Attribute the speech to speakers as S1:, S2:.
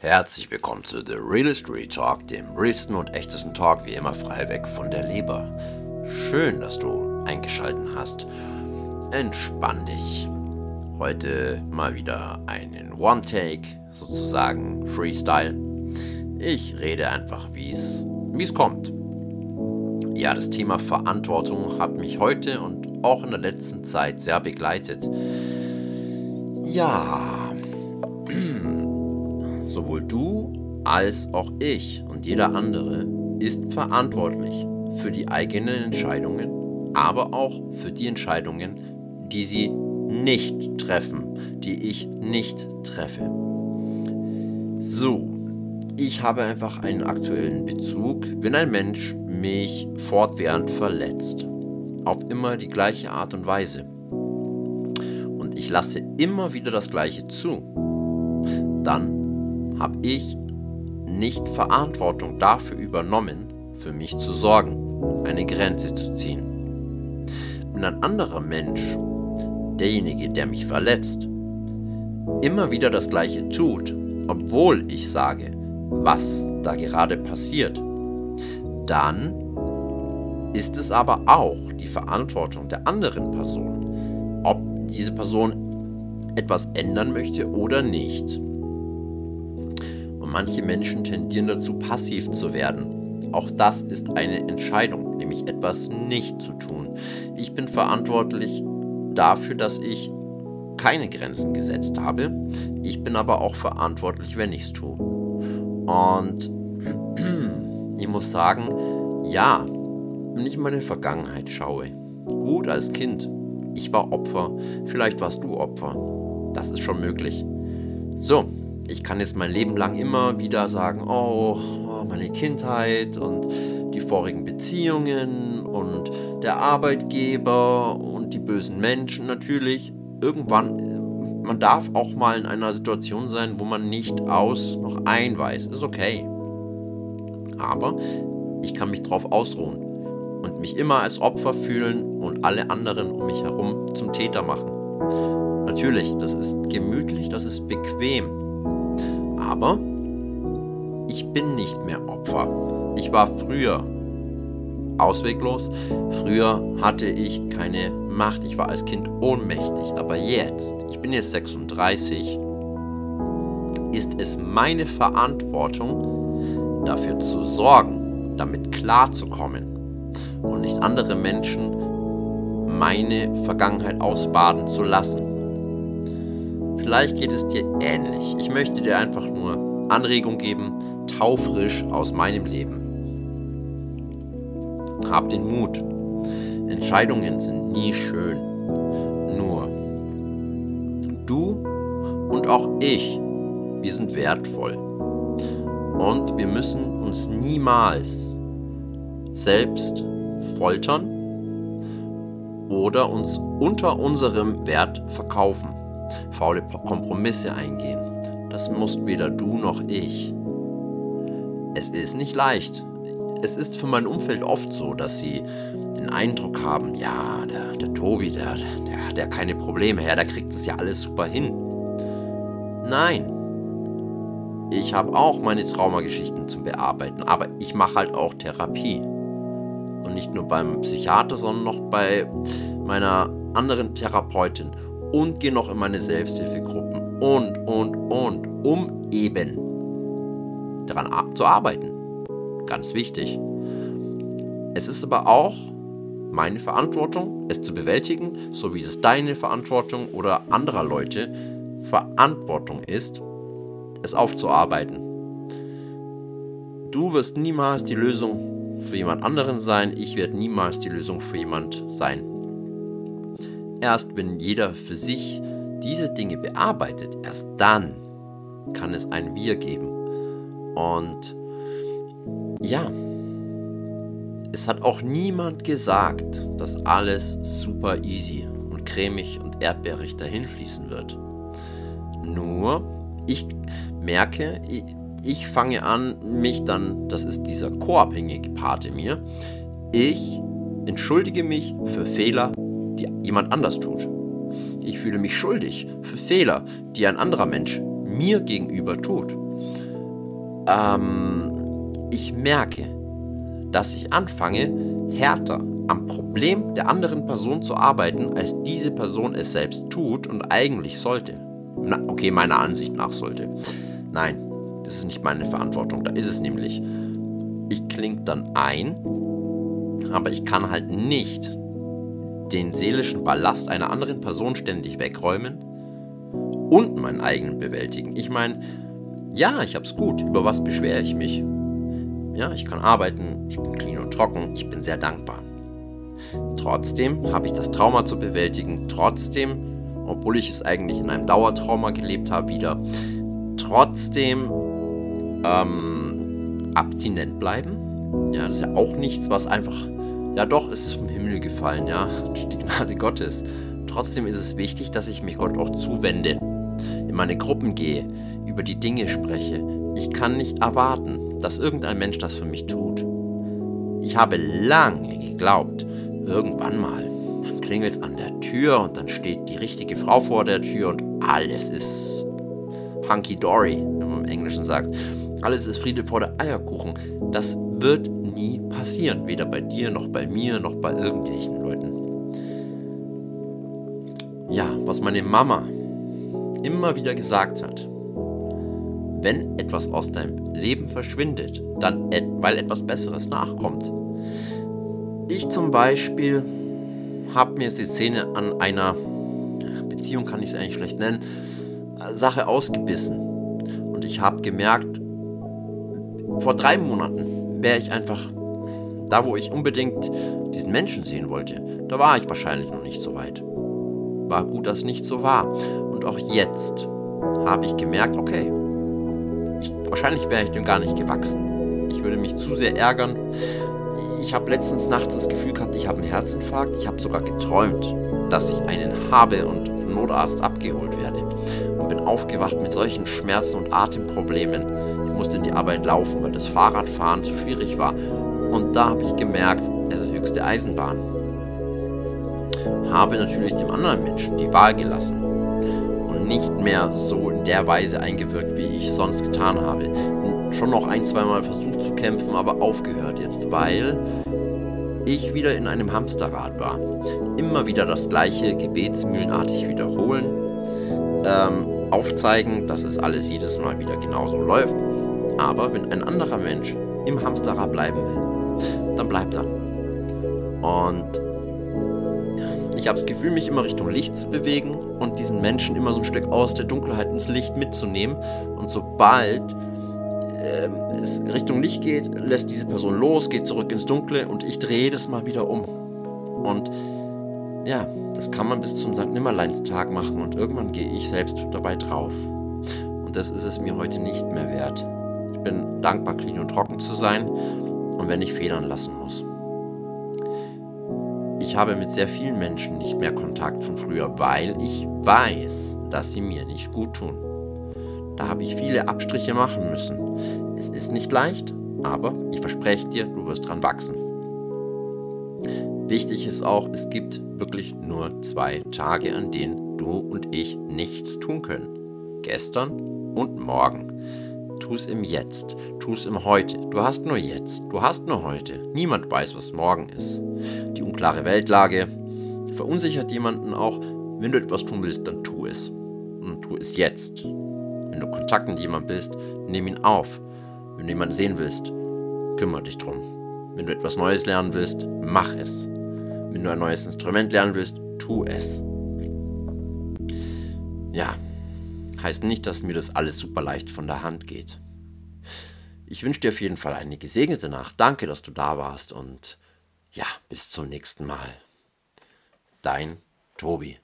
S1: Herzlich willkommen zu The Real Talk, dem realsten und echtesten Talk, wie immer frei weg von der Leber. Schön, dass du eingeschaltet hast. Entspann dich. Heute mal wieder einen One-Take, sozusagen Freestyle. Ich rede einfach, wie es kommt. Ja, das Thema Verantwortung hat mich heute und auch in der letzten Zeit sehr begleitet. Ja, sowohl du als auch ich und jeder andere ist verantwortlich für die eigenen Entscheidungen, aber auch für die Entscheidungen, die sie nicht treffen, die ich nicht treffe. So, ich habe einfach einen aktuellen Bezug, bin ein Mensch, mich fortwährend verletzt. Auf immer die gleiche Art und Weise. Und ich lasse immer wieder das Gleiche zu. Dann habe ich nicht Verantwortung dafür übernommen, für mich zu sorgen, eine Grenze zu ziehen. Wenn ein anderer Mensch, derjenige, der mich verletzt, immer wieder das Gleiche tut, obwohl ich sage, was da gerade passiert, dann ist es aber auch die Verantwortung der anderen Person, ob diese Person etwas ändern möchte oder nicht. Und manche Menschen tendieren dazu, passiv zu werden. Auch das ist eine Entscheidung, nämlich etwas nicht zu tun. Ich bin verantwortlich dafür, dass ich keine Grenzen gesetzt habe. Ich bin aber auch verantwortlich, wenn ich es tue. Und ich muss sagen, ja, wenn ich in meine Vergangenheit schaue, gut als Kind, ich war Opfer, vielleicht warst du Opfer. Das ist schon möglich. So, ich kann jetzt mein Leben lang immer wieder sagen, oh, oh meine Kindheit und die vorigen Beziehungen und der Arbeitgeber und die bösen Menschen natürlich. Irgendwann man darf auch mal in einer Situation sein, wo man nicht aus noch ein weiß. Ist okay. Aber ich kann mich darauf ausruhen und mich immer als Opfer fühlen und alle anderen um mich herum zum Täter machen. Natürlich, das ist gemütlich, das ist bequem. Aber ich bin nicht mehr Opfer. Ich war früher ausweglos. Früher hatte ich keine Macht. Ich war als Kind ohnmächtig. Aber jetzt, ich bin jetzt 36, ist es meine Verantwortung, dafür zu sorgen, damit klarzukommen und nicht andere Menschen meine Vergangenheit ausbaden zu lassen. Vielleicht geht es dir ähnlich. Ich möchte dir einfach nur Anregung geben, taufrisch aus meinem Leben. Hab den Mut. Entscheidungen sind nie schön. Nur du und auch ich, wir sind wertvoll. Und wir müssen uns niemals selbst foltern oder uns unter unserem Wert verkaufen, faule Kompromisse eingehen. Das musst weder du noch ich. Es ist nicht leicht, es ist für mein Umfeld oft so, dass sie den Eindruck haben, ja, der, der Tobi, der, der hat ja keine Probleme, ja, der kriegt es ja alles super hin. Nein. Ich habe auch meine Traumageschichten zum Bearbeiten, aber ich mache halt auch Therapie. Und nicht nur beim Psychiater, sondern noch bei meiner anderen Therapeutin und gehe noch in meine Selbsthilfegruppen und, und, und, um eben daran zu arbeiten. Ganz wichtig. Es ist aber auch meine Verantwortung, es zu bewältigen, so wie es deine Verantwortung oder anderer Leute Verantwortung ist, es aufzuarbeiten. Du wirst niemals die Lösung für jemand anderen sein, ich werde niemals die Lösung für jemand sein. Erst wenn jeder für sich diese Dinge bearbeitet, erst dann kann es ein Wir geben. Und ja, es hat auch niemand gesagt, dass alles super easy und cremig und erdbeerig dahin fließen wird. Nur, ich merke, ich, ich fange an, mich dann, das ist dieser co-abhängige Part in mir, ich entschuldige mich für Fehler, jemand anders tut. Ich fühle mich schuldig für Fehler, die ein anderer Mensch mir gegenüber tut. ähm, ich merke, dass ich anfange, härter am Problem der anderen Person zu arbeiten, als diese Person es selbst tut und eigentlich sollte. Na, okay, meiner Ansicht nach sollte. Nein, das ist nicht meine Verantwortung. Da ist es nämlich. Ich klinge dann ein, aber ich kann halt nicht den seelischen Ballast einer anderen Person ständig wegräumen und meinen eigenen bewältigen. Ich meine, ja, ich hab's gut. Über was beschwere ich mich? Ja, ich kann arbeiten, ich bin clean und trocken, ich bin sehr dankbar. Trotzdem habe ich das Trauma zu bewältigen. Trotzdem, obwohl ich es eigentlich in einem Dauertrauma gelebt habe, wieder. Trotzdem ähm, abstinent bleiben. Ja, das ist ja auch nichts, was einfach. Ja, doch, es ist vom Himmel gefallen, ja, die Gnade Gottes. Trotzdem ist es wichtig, dass ich mich Gott auch zuwende, in meine Gruppen gehe, über die Dinge spreche. Ich kann nicht erwarten, dass irgendein Mensch das für mich tut. Ich habe lange geglaubt, irgendwann mal, dann klingelt es an der Tür und dann steht die richtige Frau vor der Tür und alles ist hunky-dory, wenn man im Englischen sagt. Alles ist Friede vor der Eierkuchen. Das wird nie passieren. Weder bei dir, noch bei mir, noch bei irgendwelchen Leuten. Ja, was meine Mama immer wieder gesagt hat. Wenn etwas aus deinem Leben verschwindet, dann weil etwas Besseres nachkommt. Ich zum Beispiel habe mir die Szene an einer Beziehung, kann ich es eigentlich schlecht nennen, Sache ausgebissen. Und ich habe gemerkt, vor drei Monaten wäre ich einfach da, wo ich unbedingt diesen Menschen sehen wollte. Da war ich wahrscheinlich noch nicht so weit. War gut, dass nicht so war. Und auch jetzt habe ich gemerkt, okay, ich, wahrscheinlich wäre ich dem gar nicht gewachsen. Ich würde mich zu sehr ärgern. Ich habe letztens nachts das Gefühl gehabt, ich habe einen Herzinfarkt. Ich habe sogar geträumt, dass ich einen habe und vom Notarzt abgeholt werde. Und bin aufgewacht mit solchen Schmerzen und Atemproblemen. Ich musste in die Arbeit laufen, weil das Fahrradfahren zu schwierig war. Und da habe ich gemerkt, es ist höchste Eisenbahn. Habe natürlich dem anderen Menschen die Wahl gelassen und nicht mehr so in der Weise eingewirkt, wie ich sonst getan habe. Schon noch ein, zweimal versucht zu kämpfen, aber aufgehört jetzt, weil ich wieder in einem Hamsterrad war. Immer wieder das gleiche gebetsmühlenartig wiederholen, ähm, aufzeigen, dass es alles jedes Mal wieder genauso läuft. Aber wenn ein anderer Mensch im Hamsterrad bleiben will, dann bleibt er. Und ich habe das Gefühl, mich immer Richtung Licht zu bewegen und diesen Menschen immer so ein Stück aus der Dunkelheit ins Licht mitzunehmen. Und sobald äh, es Richtung Licht geht, lässt diese Person los, geht zurück ins Dunkle und ich drehe das mal wieder um. Und ja, das kann man bis zum St. Nimmerleinstag machen und irgendwann gehe ich selbst dabei drauf. Und das ist es mir heute nicht mehr wert. Ich bin dankbar, clean und trocken zu sein und wenn ich federn lassen muss. Ich habe mit sehr vielen Menschen nicht mehr Kontakt von früher, weil ich weiß, dass sie mir nicht gut tun. Da habe ich viele Abstriche machen müssen. Es ist nicht leicht, aber ich verspreche dir, du wirst dran wachsen. Wichtig ist auch, es gibt wirklich nur zwei Tage, an denen du und ich nichts tun können. Gestern und morgen. Tu es im Jetzt, tu es im Heute. Du hast nur jetzt, du hast nur heute. Niemand weiß, was morgen ist. Die unklare Weltlage verunsichert jemanden auch. Wenn du etwas tun willst, dann tu es. Und tu es jetzt. Wenn du Kontakt mit jemandem bist, nimm ihn auf. Wenn du jemanden sehen willst, kümmere dich drum. Wenn du etwas Neues lernen willst, mach es. Wenn du ein neues Instrument lernen willst, tu es. Ja, heißt nicht, dass mir das alles super leicht von der Hand geht. Ich wünsche dir auf jeden Fall eine gesegnete Nacht. Danke, dass du da warst und ja, bis zum nächsten Mal. Dein Tobi.